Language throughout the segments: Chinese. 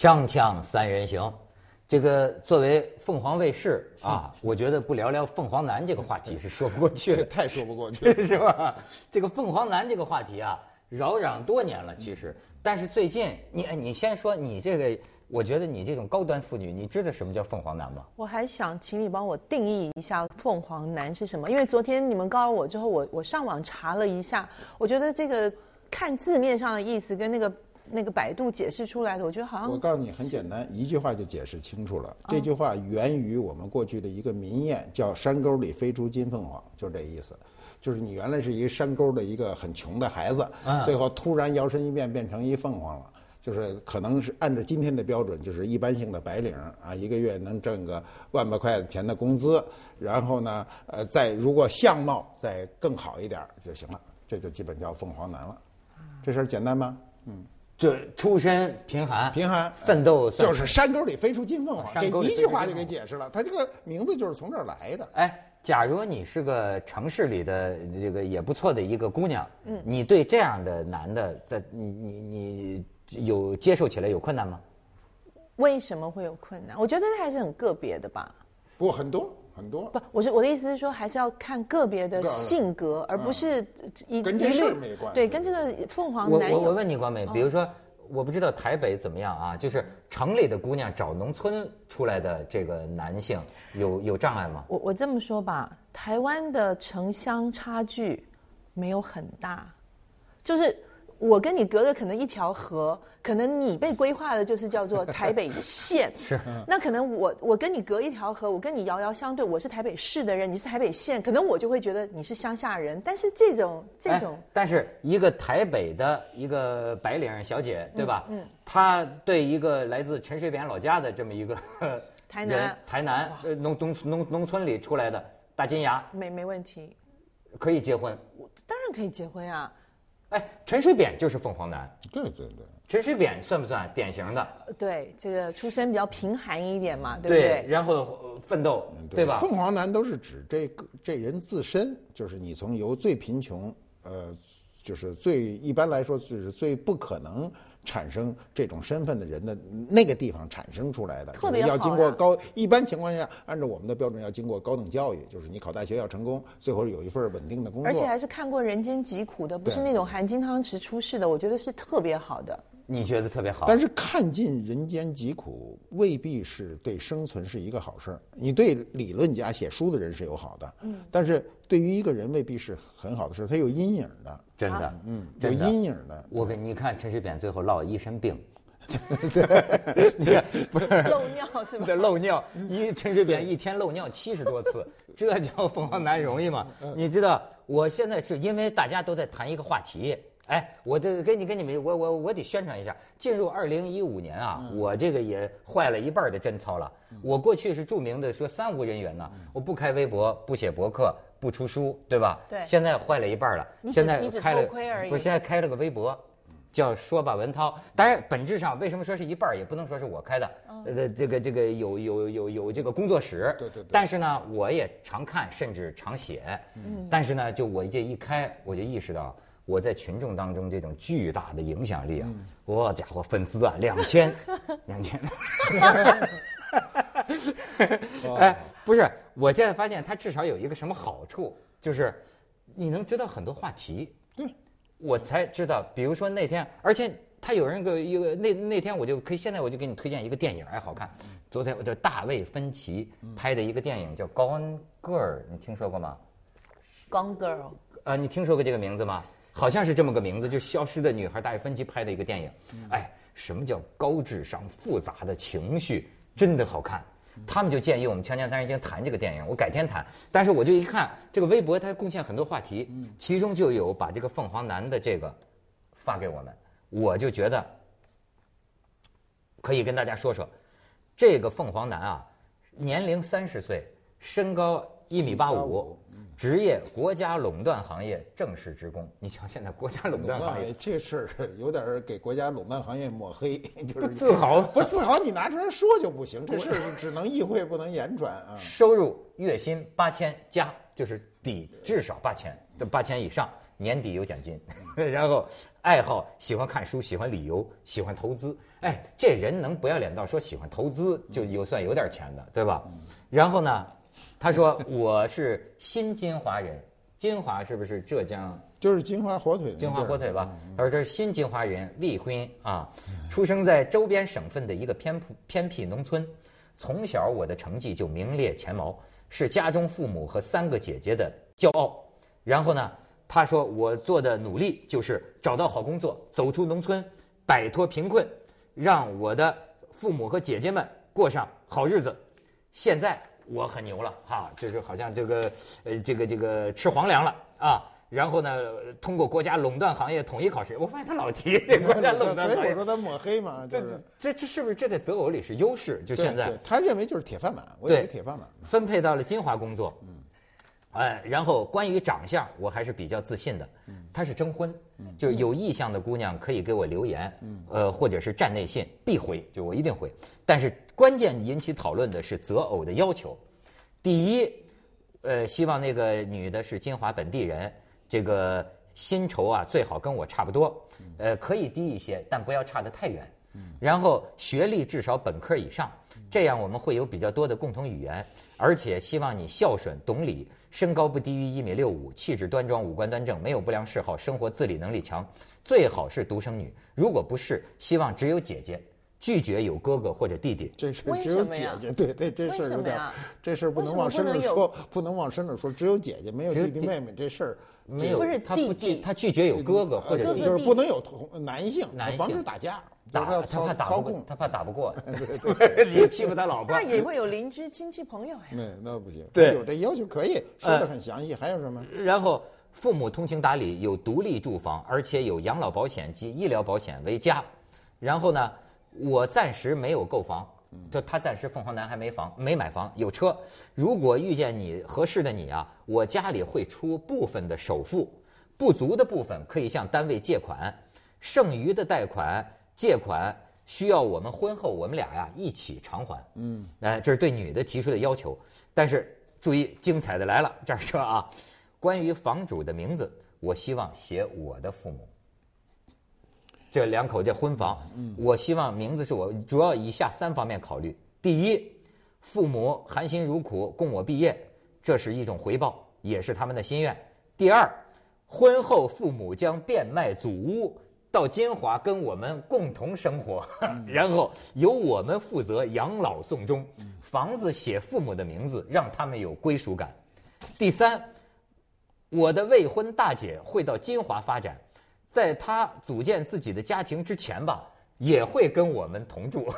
锵锵三人行，这个作为凤凰卫视 啊，我觉得不聊聊凤凰男这个话题是说不过 去的，太说不过去了，是吧？这个凤凰男这个话题啊，扰攘多年了，其实，但是最近你你先说你这个，我觉得你这种高端妇女，你知道什么叫凤凰男吗？我还想请你帮我定义一下凤凰男是什么，因为昨天你们告诉我之后，我我上网查了一下，我觉得这个看字面上的意思跟那个。那个百度解释出来的，我觉得好像我告诉你很简单，一句话就解释清楚了。这句话源于我们过去的一个民谚，叫“山沟里飞出金凤凰”，就是这意思。就是你原来是一个山沟的一个很穷的孩子，最后突然摇身一变变成一凤凰了。就是可能是按照今天的标准，就是一般性的白领啊，一个月能挣个万把块钱的工资，然后呢，呃，再如果相貌再更好一点就行了，这就基本叫凤凰男了。这事儿简单吗？嗯。就出身贫寒，贫寒奋斗，就是山沟里飞出金凤凰，这一句话就给解释了。他这个名字就是从这儿来的。哎，假如你是个城市里的这个也不错的一个姑娘，嗯，你对这样的男的，在你你你有接受起来有困难吗？为什么会有困难？我觉得还是很个别的吧。不，很多。很多不，我是我的意思是说，还是要看个别的性格，而不是一跟这事没关。对，跟这个凤凰男。我我我问你，关美，比如说，我不知道台北怎么样啊？就是城里的姑娘找农村出来的这个男性，有有障碍吗？我我这么说吧，台湾的城乡差距没有很大，就是我跟你隔着可能一条河。可能你被规划的就是叫做台北县，是。那可能我我跟你隔一条河，我跟你遥遥相对，我是台北市的人，你是台北县，可能我就会觉得你是乡下人。但是这种这种，但是一个台北的一个白领小姐，对吧？嗯。她对一个来自陈水扁老家的这么一个台南台南农农农农村里出来的大金牙，没没问题，可以结婚。当然可以结婚啊。哎，陈水扁就是凤凰男。对对对。陈水扁算不算典型的？对，这个出身比较贫寒一点嘛，对不对？对，然后奋斗，对吧？凤凰男都是指这个这人自身，就是你从由最贫穷，呃，就是最一般来说就是最不可能。产生这种身份的人的那个地方产生出来的，特别要经过高，一般情况下，按照我们的标准要经过高等教育，就是你考大学要成功，最后有一份稳定的工作，而且还是看过人间疾苦的，不是那种含金汤匙出世的，我觉得是特别好的。你觉得特别好？但是看尽人间疾苦未必是对生存是一个好事儿。你对理论家写书的人是有好的，嗯，但是对于一个人未必是很好的事儿，他有阴影的。真的，嗯，有阴影的。我跟你看，陈水扁最后落一身病，你看不是漏尿是吗？漏尿，一陈水扁一天漏尿七十多次，这叫凤凰男容易吗？你知道，我现在是因为大家都在谈一个话题，哎，我得给你给你们，我我我得宣传一下。进入二零一五年啊，我这个也坏了一半的贞操了。我过去是著名的说三无人员呢，我不开微博，不写博客。不出书，对吧？对。现在坏了一半了。现在开了，不是现在开了个微博，叫说吧文涛。当然，本质上为什么说是一半，也不能说是我开的。呃，这个这个有有有有这个工作室。对对。但是呢，我也常看，甚至常写。嗯。但是呢，就我这一开，我就意识到我在群众当中这种巨大的影响力啊！我家伙，粉丝啊，两千，两千。哎，不是，我现在发现他至少有一个什么好处，就是你能知道很多话题。对，我才知道，比如说那天，而且他有人给一个那那天我就可以，现在我就给你推荐一个电影，哎，好看。昨天我叫大卫芬奇拍的一个电影叫《Gone Girl》，你听说过吗？Gone Girl。呃，你听说过这个名字吗？好像是这么个名字，就消失的女孩，大卫芬奇拍的一个电影。哎，什么叫高智商、复杂的情绪？真的好看，他们就建议我们《锵锵三人行》谈这个电影，我改天谈。但是我就一看这个微博，它贡献很多话题，其中就有把这个凤凰男的这个发给我们，我就觉得可以跟大家说说，这个凤凰男啊，年龄三十岁，身高一米八五。职业国家垄断行业正式职工，你瞧现在国家垄断行业这事儿有点给国家垄断行业抹黑，就是自豪 不自豪，你拿出来说就不行，这事儿 只能意会不能言传啊。收入月薪八千加，就是底至少八千，八千以上，年底有奖金，然后爱好喜欢看书，喜欢旅游，喜欢投资。哎，这人能不要脸到说喜欢投资就有算有点钱的，对吧？然后呢，他说我是新金华人，金华是不是浙江？就是金华火腿，金华火腿吧。他说这是新金华人，未婚啊，出生在周边省份的一个偏僻偏僻农村，从小我的成绩就名列前茅，是家中父母和三个姐姐的骄傲。然后呢，他说我做的努力就是找到好工作，走出农村，摆脱贫困，让我的父母和姐姐们过上好日子。现在我很牛了哈，就是好像这个呃这个这个吃皇粮了啊。然后呢，通过国家垄断行业统一考试，我发现他老提国家垄断行业。所以我说他抹黑嘛，这这这是不是这在择偶里是优势？就现在，他认为就是铁饭碗，我也是铁饭碗。分配到了金华工作，嗯，哎，然后关于长相，我还是比较自信的。他是征婚，就是有意向的姑娘可以给我留言，呃，或者是站内信必回，就我一定回。但是关键引起讨论的是择偶的要求，第一，呃，希望那个女的是金华本地人。这个薪酬啊，最好跟我差不多，呃，可以低一些，但不要差得太远。然后学历至少本科以上，这样我们会有比较多的共同语言。而且希望你孝顺、懂礼，身高不低于一米六五，气质端庄，五官端正，没有不良嗜好，生活自理能力强。最好是独生女，如果不是，希望只有姐姐，拒绝有哥哥或者弟弟。这事只有姐姐，对对，这事儿有点，这事儿不能往深了说，不能往深了说，只有姐姐，没有弟弟妹妹，这事儿。没有，他不拒，他拒绝有哥哥或者弟弟就是不能有同男性，防止打架，打他怕打不过，他怕打不过，你欺负他老婆。那也会有邻居亲戚朋友呀。那那不行，对，有这要求可以说的很详细。还有什么？然后父母通情达理，有独立住房，而且有养老保险及医疗保险为家。然后呢，我暂时没有购房。就他暂时凤凰男还没房没买房有车，如果遇见你合适的你啊，我家里会出部分的首付，不足的部分可以向单位借款，剩余的贷款借款需要我们婚后我们俩呀一起偿还。嗯，哎，这是对女的提出的要求，但是注意精彩的来了，这儿说啊，关于房主的名字，我希望写我的父母。这两口这婚房，我希望名字是我主要以下三方面考虑：第一，父母含辛茹苦供我毕业，这是一种回报，也是他们的心愿；第二，婚后父母将变卖祖屋到金华跟我们共同生活，然后由我们负责养老送终，房子写父母的名字，让他们有归属感；第三，我的未婚大姐会到金华发展。在她组建自己的家庭之前吧，也会跟我们同住。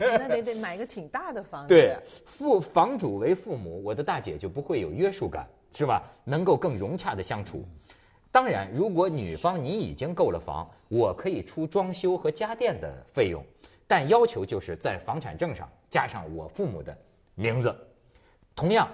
那得得买个挺大的房子。对，父房主为父母，我的大姐就不会有约束感，是吧？能够更融洽的相处。当然，如果女方你已经购了房，我可以出装修和家电的费用，但要求就是在房产证上加上我父母的名字。同样，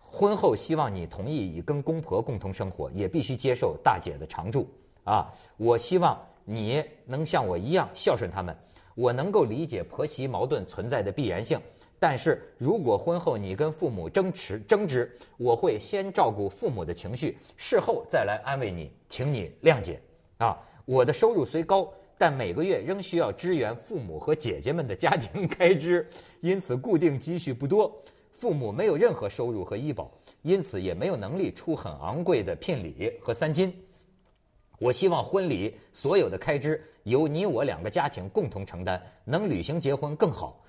婚后希望你同意以跟公婆共同生活，也必须接受大姐的常住。啊，我希望你能像我一样孝顺他们。我能够理解婆媳矛盾存在的必然性，但是如果婚后你跟父母争执争执，我会先照顾父母的情绪，事后再来安慰你，请你谅解。啊，我的收入虽高，但每个月仍需要支援父母和姐姐们的家庭开支，因此固定积蓄不多。父母没有任何收入和医保，因此也没有能力出很昂贵的聘礼和三金。我希望婚礼所有的开支由你我两个家庭共同承担，能履行结婚更好。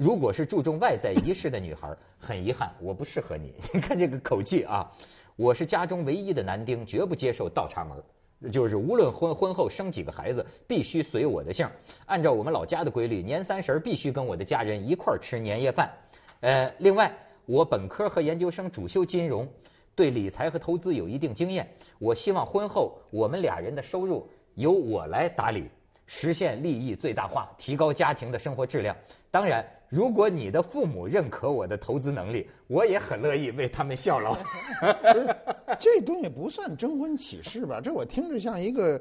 如果是注重外在仪式的女孩，很遗憾我不适合你。你看这个口气啊！我是家中唯一的男丁，绝不接受倒插门，就是无论婚婚后生几个孩子，必须随我的姓。按照我们老家的规律，年三十必须跟我的家人一块儿吃年夜饭。呃，另外，我本科和研究生主修金融。对理财和投资有一定经验，我希望婚后我们俩人的收入由我来打理，实现利益最大化，提高家庭的生活质量。当然，如果你的父母认可我的投资能力，我也很乐意为他们效劳。这东西不算征婚启事吧？这我听着像一个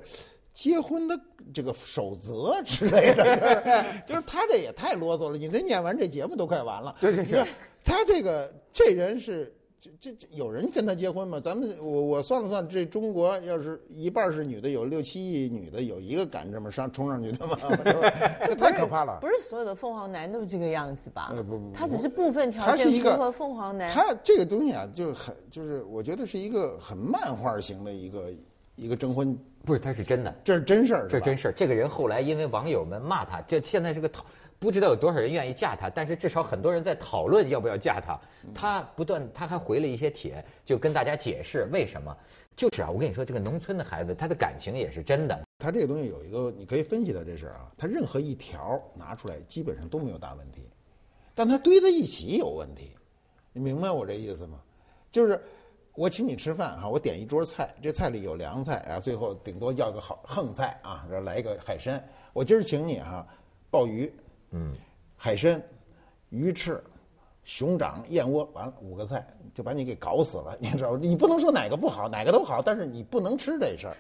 结婚的这个守则之类的，就是他这也太啰嗦了。你这念完这节目都快完了。对对对，他这个这人是。这这这有人跟他结婚吗？咱们我我算了算，这中国要是一半是女的，有六七亿女的，有一个敢这么上冲上去的吗？这太可怕了不。是所有的凤凰男都是这个样子吧？呃不不不他只是部分条他是一个件符合凤凰男。他这个东西啊，就很就是我觉得是一个很漫画型的一个一个征婚，不是，他是真的，这是真事儿，这是真事儿。这个人后来因为网友们骂他，这现在是个讨，不知道有多少人愿意嫁他，但是至少很多人在讨论要不要嫁他。他不断，他还回了一些帖，就跟大家解释为什么。就是啊，我跟你说，这个农村的孩子，他的感情也是真的。他这个东西有一个你可以分析的这事儿啊，他任何一条拿出来基本上都没有大问题，但他堆在一起有问题，你明白我这意思吗？就是我请你吃饭哈，我点一桌菜，这菜里有凉菜啊，最后顶多要个好横菜啊，然后来一个海参。我今儿请你哈，鲍鱼，嗯，海参、鱼翅、熊掌、燕窝，完了五个菜就把你给搞死了，你知道？你不能说哪个不好，哪个都好，但是你不能吃这事儿。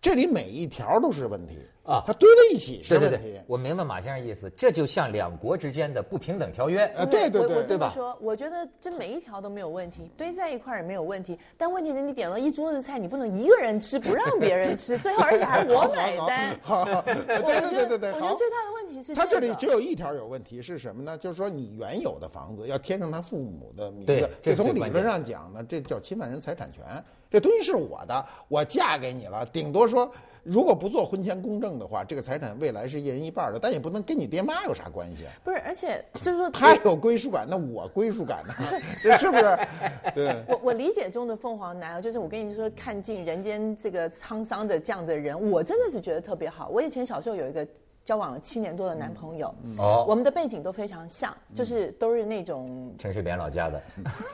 这里每一条都是问题啊它堆在一起是对对问题。对，我明白马先生意思，这就像两国之间的不平等条约。啊，对对对这对吧么说，我觉得这每一条都没有问题，堆在一块儿也没有问题。但问题是你点了一桌子菜，你不能一个人吃，不让别人吃，最后而且还我买单。好，对我对觉得对对对，我觉得最大的问题是他这里只有一条有问题是什么呢？就是说你原有的房子要添上他父母的名字，这从理论上讲呢，这叫侵犯人财产权。这东西是我的，我嫁给你了，顶多说如果不做婚前公证的话，这个财产未来是一人一半的，但也不能跟你爹妈有啥关系。不是，而且就是说，他有归属感，那我归属感呢？这 是不是？对。我我理解中的凤凰男啊，就是我跟你说，看尽人间这个沧桑的这样的人，我真的是觉得特别好。我以前小时候有一个交往了七年多的男朋友，哦我们的背景都非常像，就是都是那种陈水扁老家的，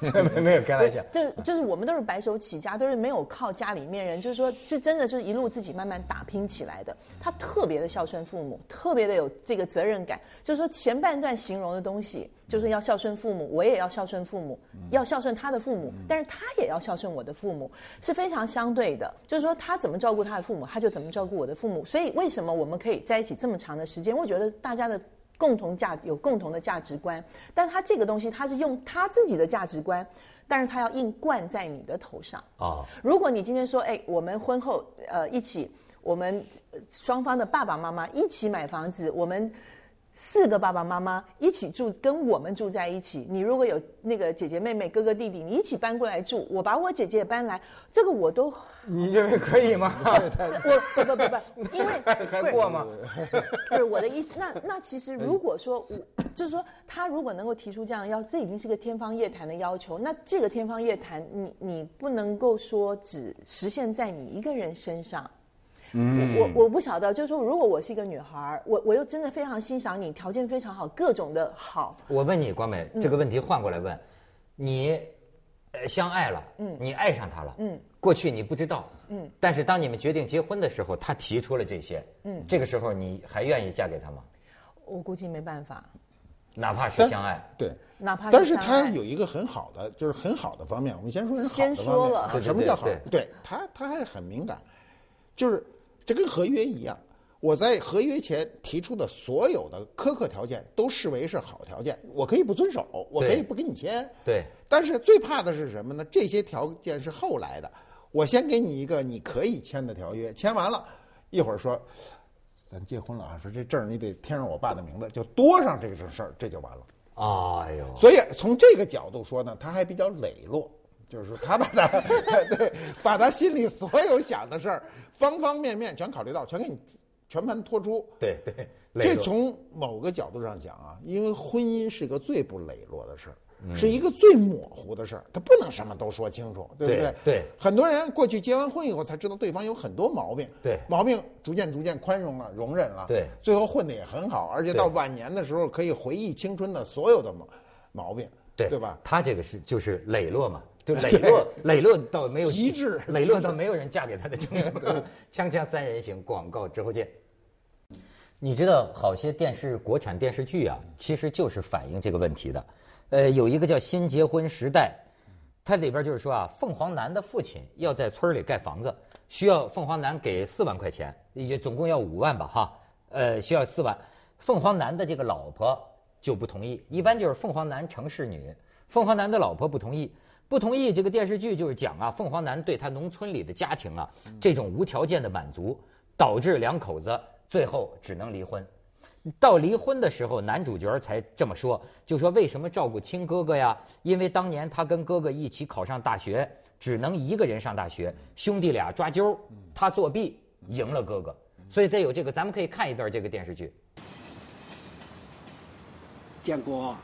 没没有开玩笑。就就是我们都是白手起家，都是没有靠家里面人，就是说是真的是一路自己慢慢打拼起来的。他特别的孝顺父母，特别的有这个责任感。就是说前半段形容的东西，就是要孝顺父母，我也要孝顺父母，要孝顺他的父母，但是他也要孝顺我的父母，是非常相对的。就是说他怎么照顾他的父母，他就怎么照顾我的父母。所以为什么我们可以在一起这么长的时间？我觉得大家的。共同价有共同的价值观，但他这个东西他是用他自己的价值观，但是他要硬灌在你的头上。啊，如果你今天说，哎，我们婚后呃一起，我们呃双方的爸爸妈妈一起买房子，我们四个爸爸妈妈一起住，跟我们住在一起。你如果有那个姐姐妹妹、哥哥弟弟，你一起搬过来住，我把我姐姐也搬来，这个我都你认为可以吗？我不不不不，因为 还过吗？不是我的意思，那那其实如果说我就是说他如果能够提出这样要，这已经是个天方夜谭的要求。那这个天方夜谭，你你不能够说只实现在你一个人身上。嗯，我我我不晓得，就是说，如果我是一个女孩儿，我我又真的非常欣赏你，条件非常好，各种的好，我问你，光美，这个问题换过来问，你呃相爱了，嗯，你爱上他了，嗯，过去你不知道，嗯，但是当你们决定结婚的时候，他提出了这些，嗯，这个时候你还愿意嫁给他吗？我估计没办法，哪怕是相爱，对，哪怕是但是他有一个很好的，就是很好的方面。我们先说人好的先方面啊说了什么叫好对？对他，他还很敏感，就是这跟合约一样。我在合约前提出的所有的苛刻条件都视为是好条件，我可以不遵守，我可以不跟你签。对，但是最怕的是什么呢？这些条件是后来的，我先给你一个你可以签的条约，签完了，一会儿说咱结婚了啊，说这证儿你得填上我爸的名字，就多上这个事儿，这就完了。哎呦，所以从这个角度说呢，他还比较磊落，就是说他把他 对把他心里所有想的事儿，方方面面全考虑到，全给你全盘托出。对对，这从某个角度上讲啊，因为婚姻是一个最不磊落的事儿，嗯是一个最模糊的事儿，他不能什么都说清楚，对不对？对对很多人过去结完婚以后才知道对方有很多毛病，对毛病逐渐逐渐宽容了，容忍了，对最后混得也很好，而且到晚年的时候可以回忆青春的所有的毛毛病，对对吧？他这个是就是磊落嘛，就 磊落，磊落到没有极致磊落到没有人嫁给他的程度。锵锵三人行，广告之后见。你知道，好些电视国产电视剧啊，其实就是反映这个问题的。呃，有一个叫《新结婚时代》，它里边就是说啊，凤凰男的父亲要在村里盖房子，需要凤凰男给四万块钱，也总共要五万吧，哈，呃，需要四万。凤凰男的这个老婆就不同意，一般就是凤凰男城市女，凤凰男的老婆不同意。不同意这个电视剧就是讲啊，凤凰男对他农村里的家庭啊，这种无条件的满足，导致两口子最后只能离婚。到离婚的时候，男主角才这么说，就说为什么照顾亲哥哥呀？因为当年他跟哥哥一起考上大学，只能一个人上大学，兄弟俩抓阄，他作弊赢了哥哥，所以得有这个。咱们可以看一段这个电视剧。建国，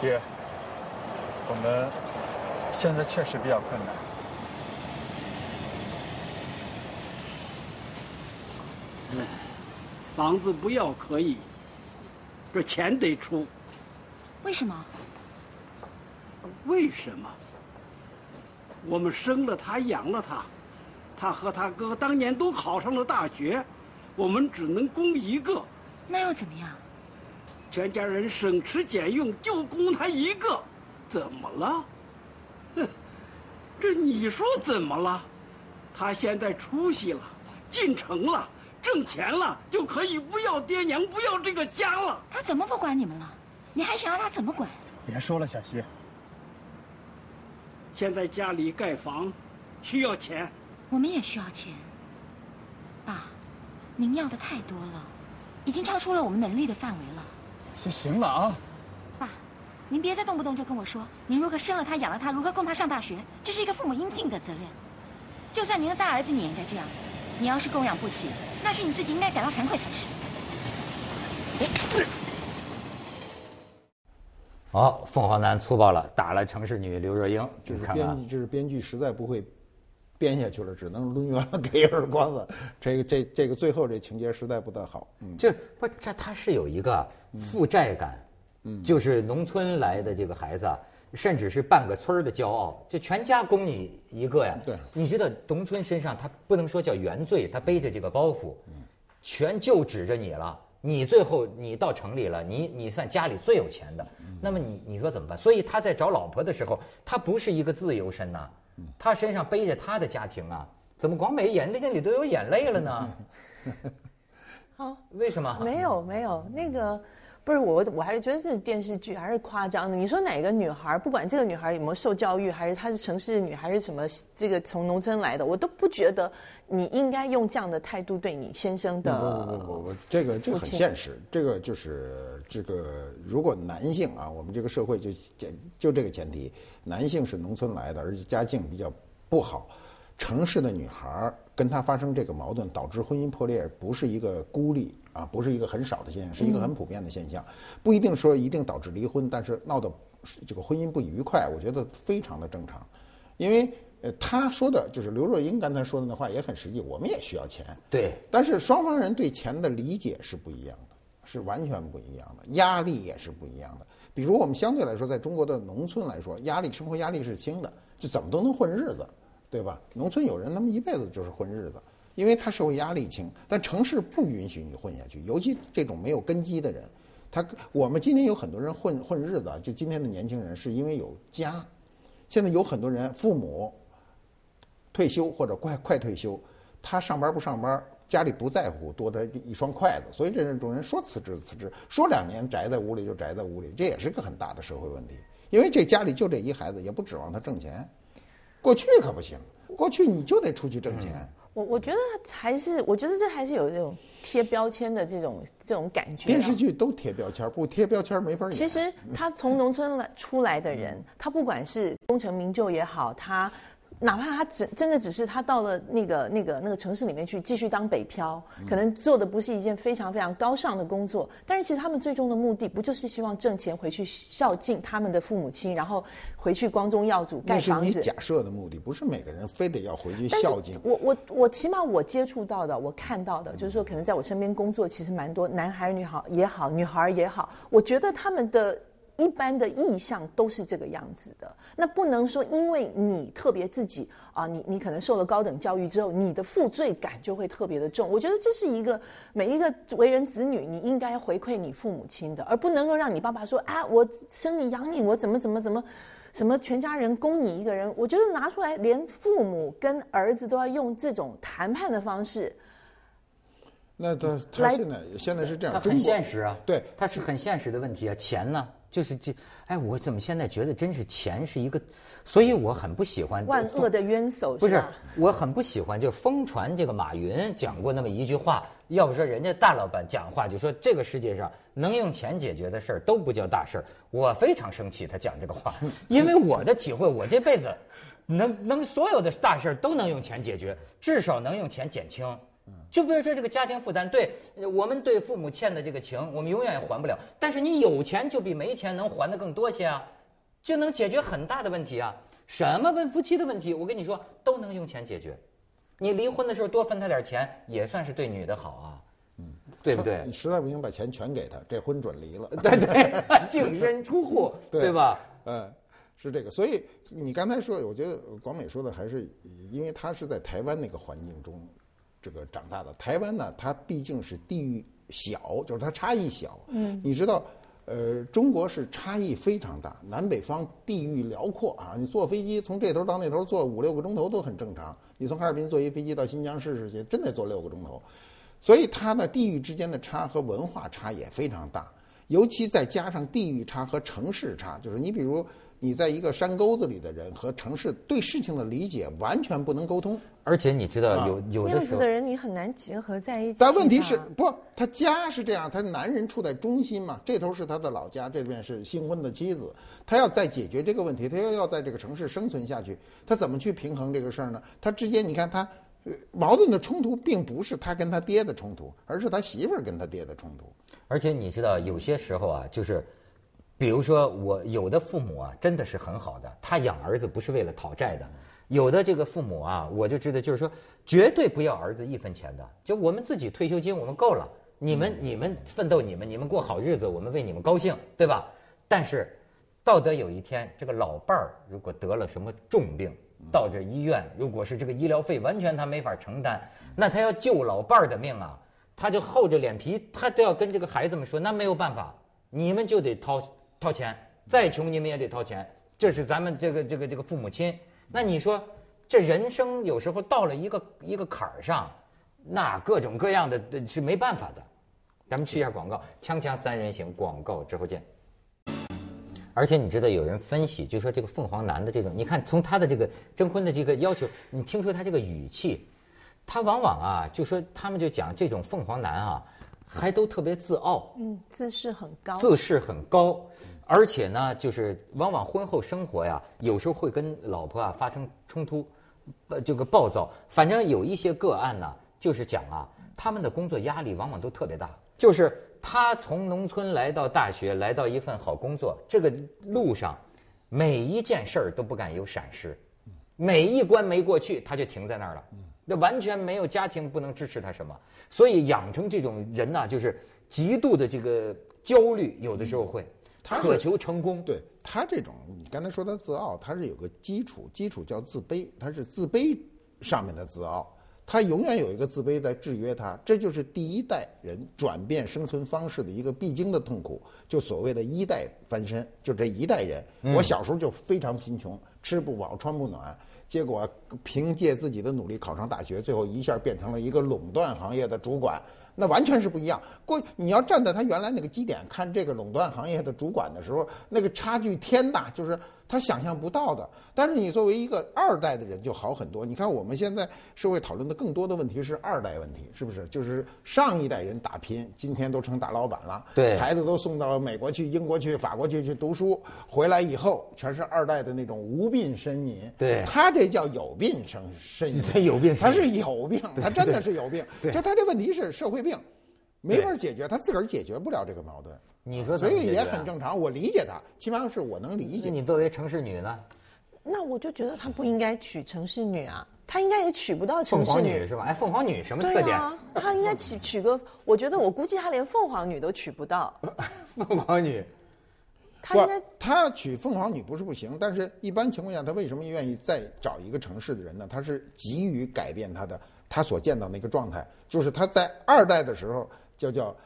爹，我们现在确实比较困难。房子不要可以，这钱得出。为什么？为什么？我们生了他，养了他，他和他哥当年都考上了大学，我们只能供一个。那又怎么样？全家人省吃俭用，就供他一个，怎么了？哼，这你说怎么了？他现在出息了，进城了。挣钱了就可以不要爹娘，不要这个家了。他怎么不管你们了？你还想让他怎么管？别说了，小溪。现在家里盖房，需要钱。我们也需要钱。爸，您要的太多了，已经超出了我们能力的范围了。行行了啊。爸，您别再动不动就跟我说，您如何生了他，养了他，如何供他上大学，这是一个父母应尽的责任。就算您的大儿子，你也应该这样。你要是供养不起，那是你自己应该感到惭愧才是。好，凤凰男粗暴了，打了城市女刘若英。就是编，就是编剧实在不会编下去了，只能抡圆了 给一耳光子。这个这这个最后这情节实在不太好。嗯，就不这他是有一个负债感，嗯，就是农村来的这个孩子。甚至是半个村儿的骄傲，就全家供你一个呀。对，你知道农村身上他不能说叫原罪，他背着这个包袱，全就指着你了。你最后你到城里了，你你算家里最有钱的，那么你你说怎么办？所以他在找老婆的时候，他不是一个自由身呐，他身上背着他的家庭啊，怎么光没眼泪里都有眼泪了呢？好，为什么？没有没有那个。不是我，我还是觉得这是电视剧，还是夸张的。你说哪个女孩，不管这个女孩有没有受教育，还是她是城市女，还是什么这个从农村来的，我都不觉得你应该用这样的态度对你先生的。不不不不，这个这个很现实。这个就是这个，如果男性啊，我们这个社会就前就这个前提，男性是农村来的，而且家境比较不好。城市的女孩跟他发生这个矛盾，导致婚姻破裂，不是一个孤立啊，不是一个很少的现象，是一个很普遍的现象。不一定说一定导致离婚，但是闹得这个婚姻不愉快，我觉得非常的正常。因为呃，他说的就是刘若英刚才说的那话也很实际，我们也需要钱。对。但是双方人对钱的理解是不一样的，是完全不一样的，压力也是不一样的。比如我们相对来说，在中国的农村来说，压力生活压力是轻的，就怎么都能混日子。对吧？农村有人，他们一辈子就是混日子，因为他社会压力轻。但城市不允许你混下去，尤其这种没有根基的人。他我们今天有很多人混混日子，就今天的年轻人是因为有家。现在有很多人父母退休或者快快退休，他上班不上班，家里不在乎多的一双筷子，所以这种人说辞职辞职，说两年宅在屋里就宅在屋里，这也是个很大的社会问题。因为这家里就这一孩子，也不指望他挣钱。过去可不行，过去你就得出去挣钱。我我觉得还是，我觉得这还是有这种贴标签的这种这种感觉。电视剧都贴标签，不贴标签没法演。其实他从农村来出来的人，他不管是功成名就也好，他。哪怕他只真的只是他到了那个那个那个城市里面去继续当北漂，可能做的不是一件非常非常高尚的工作，但是其实他们最终的目的不就是希望挣钱回去孝敬他们的父母亲，然后回去光宗耀祖盖房子？那是你假设的目的，不是每个人非得要回去孝敬。我我我起码我接触到的，我看到的，就是说可能在我身边工作其实蛮多男孩女好也好，女孩也好，我觉得他们的。一般的意向都是这个样子的，那不能说因为你特别自己啊，你你可能受了高等教育之后，你的负罪感就会特别的重。我觉得这是一个每一个为人子女，你应该回馈你父母亲的，而不能够让你爸爸说啊，我生你养你，我怎么怎么怎么，什么全家人供你一个人。我觉得拿出来，连父母跟儿子都要用这种谈判的方式。那他他现在现在是这样，他很现实啊，对，他是很现实的问题啊，钱呢？就是这，哎，我怎么现在觉得真是钱是一个，所以我很不喜欢万恶的冤首不是，我很不喜欢，就是疯传这个马云讲过那么一句话，要不说人家大老板讲话就说这个世界上能用钱解决的事儿都不叫大事儿，我非常生气他讲这个话，因为我的体会，我这辈子能能所有的大事儿都能用钱解决，至少能用钱减轻。就比如说这个家庭负担，对我们对父母欠的这个情，我们永远也还不了。但是你有钱就比没钱能还的更多些啊，就能解决很大的问题啊。什么问夫妻的问题，我跟你说都能用钱解决。你离婚的时候多分他点钱，也算是对女的好啊，嗯，对不对你？实在不行把钱全给他，这婚准离了。对对，净身出户，对对吧？嗯，是这个。所以你刚才说，我觉得广美说的还是，因为他是在台湾那个环境中这个长大的。台湾呢，它毕竟是地域小，就是它差异小。嗯，你知道，呃，中国是差异非常大，南北方地域辽阔啊。你坐飞机从这头到那头坐五六个钟头都很正常。你从哈尔滨坐一飞机到新疆试试去，真得坐六个钟头。所以它的地域之间的差和文化差也非常大，尤其再加上地域差和城市差，就是你比如你在一个山沟子里的人和城市对事情的理解完全不能沟通。而且你知道啊有有那的时候样子的人你很难结合在一起。但问题是，不，他家是这样，他男人处在中心嘛，这头是他的老家，这边是新婚的妻子，他要再解决这个问题，他又要在这个城市生存下去，他怎么去平衡这个事儿呢？他之间，你看他。呃矛盾的冲突并不是他跟他爹的冲突，而是他媳妇儿跟他爹的冲突。而且你知道，有些时候啊，就是，比如说我有的父母啊，真的是很好的，他养儿子不是为了讨债的。有的这个父母啊，我就知道，就是说绝对不要儿子一分钱的，就我们自己退休金我们够了，你们你们奋斗你们你们过好日子，我们为你们高兴，对吧？但是，到得有一天这个老伴儿如果得了什么重病，到这医院，如果是这个医疗费完全他没法承担，那他要救老伴儿的命啊，他就厚着脸皮，他都要跟这个孩子们说，那没有办法，你们就得掏掏钱，再穷你们也得掏钱，这是咱们这个这个这个父母亲。那你说，这人生有时候到了一个一个坎儿上，那各种各样的是没办法的。咱们去一下广告，锵锵三人行，广告之后见。而且你知道，有人分析，就说这个凤凰男的这种，你看从他的这个征婚的这个要求，你听出他这个语气，他往往啊，就说他们就讲这种凤凰男啊，还都特别自傲，嗯，自视很高。自视很高，而且呢，就是往往婚后生活呀，有时候会跟老婆啊发生冲突，呃，这个暴躁。反正有一些个案呢，就是讲啊，他们的工作压力往往都特别大，就是他从农村来到大学，来到一份好工作，这个路上每一件事儿都不敢有闪失，每一关没过去，他就停在那儿了。那完全没有家庭不能支持他什么，所以养成这种人呐、就是极度的这个焦虑，有的时候会他渴求成功。对他这种，你刚才说他自傲，他是有个基础，基础叫自卑，他是自卑上面的自傲，他永远有一个自卑在制约他，这就是第一代人转变生存方式的一个必经的痛苦，就所谓的一代翻身，就这一代人。我小时候就非常贫穷，吃不饱穿不暖。结果凭借自己的努力考上大学，最后一下变成了一个垄断行业的主管，那完全是不一样。过你要站在他原来那个基点看这个垄断行业的主管的时候，那个差距天大，就是他想象不到的。但是你作为一个二代的人就好很多。你看我们现在社会讨论的更多的问题是二代问题，是不是？就是上一代人打拼，今天都成大老板了，对孩子都送到美国去、英国去、法国去去读书，回来以后全是二代的那种无病呻吟。对他这叫有病呻呻吟，他有病他是有病，他真的是有病。就他这问题是社会病，没法解决，他自个儿解决不了这个矛盾，你说怎所以也很正常。我理解他，起码是我能理解。你作为城市女呢，那我就觉得他不应该娶城市女啊，他应该也娶不到城市女。凰女是吧？哎，凤凰女什么特点？对啊，他应该娶娶个，我觉得我估计他连凤凰女都娶不到，凤凰女，他应该不，他娶凤凰女不是不行，但是一般情况下，他为什么愿意再找一个城市的人呢？他是急于改变他的他所见到那个状态，就是他在二代的时候就叫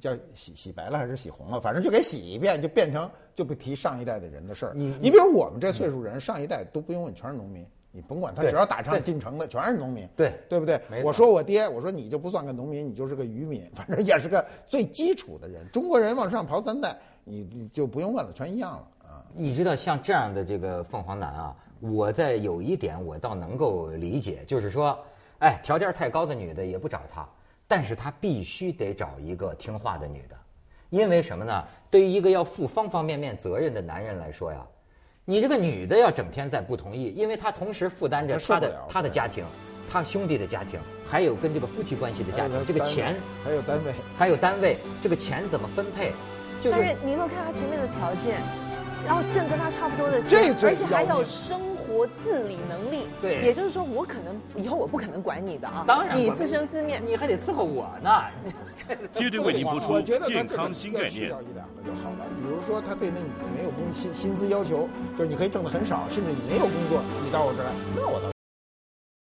叫洗洗白了还是洗红了，反正就给洗一遍，就变成就不提上一代的人的事儿。你你比如我们这岁数人，上一代都不用问，全是农民。你甭管他，只要打仗进城的全是农民，对对不对我说我爹，我说你就不算个农民，你就是个渔民，反正也是个最基础的人。中国人往上刨三代，你你就不用问了，全一样了啊。你知道像这样的这个凤凰男啊，我在有一点我倒能够理解，就是说，哎，条件太高的女的也不找他，但是他必须得找一个听话的女的，因为什么呢？对于一个要负方方面面责任的男人来说呀，你这个女的要整天在不同意，因为她同时负担着她的她的家庭，他兄弟的家庭，还有跟这个夫妻关系的家庭，这个钱还有单位，还有单位，这个钱怎么分配，就但是是你有没有看他前面的条件？然后挣跟他差不多的钱，这而且还有生活自理能力。对也就是说，我可能以后我不可能管你的啊。当然你自生自灭。你还得伺候我呢。接着为您播出我觉得他健这个康新概念要去掉。一两个就好了。比如说，他对那女的没有工薪薪资要求，就是你可以挣的很少，甚至你没有工作，你到我这儿来，那我倒